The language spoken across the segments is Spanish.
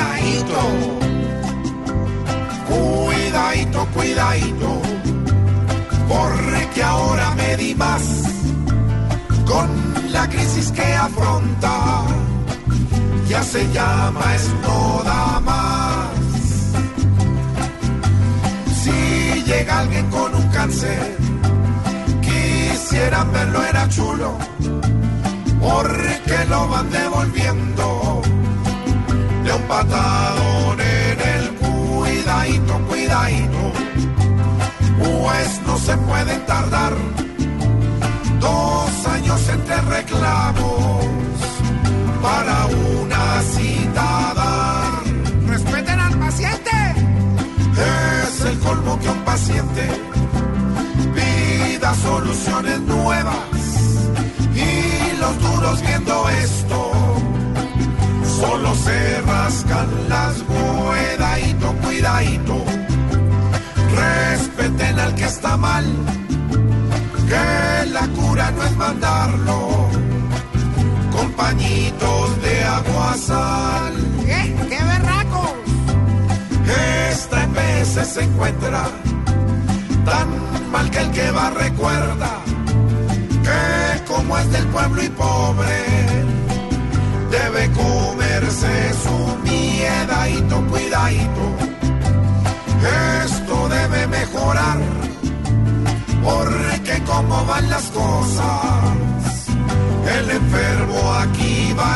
Cuidadito, cuidadito, cuidadito, porque ahora me di más con la crisis que afronta. Ya se llama es no da más. Si llega alguien con un cáncer, quisieran verlo, era chulo, porque lo van devolviendo patadón en el cuidadito, cuidadito, pues no se pueden tardar dos años entre reclamos para una cita dar. Respeten al paciente. Es el colmo que un paciente pida soluciones nuevas y los duros viendo esto solo se rascan las cuidadito, cuidadito. Respeten al que está mal, que la cura no es mandarlo con pañitos de agua sal. ¿Qué? ¡Qué berracos! Esta veces se encuentra tan mal que el que va recuerda que como es del pueblo y pobre debe comerse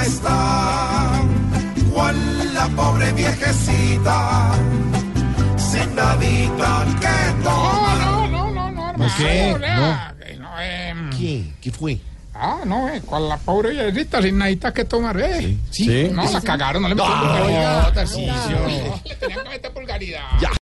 estar, cual la pobre viejecita, sin nadita que. No, no, no, no, hermano. qué? no, em, ¿Qué? ¿Qué fue? Ah, no, eh, con la pobre viejecita sin nadita que tomar, ¿eh? ¿Sí? No, la cagaron, no le No, metieron vulgaridad. Tarcisio. No, le tenían que meter vulgaridad.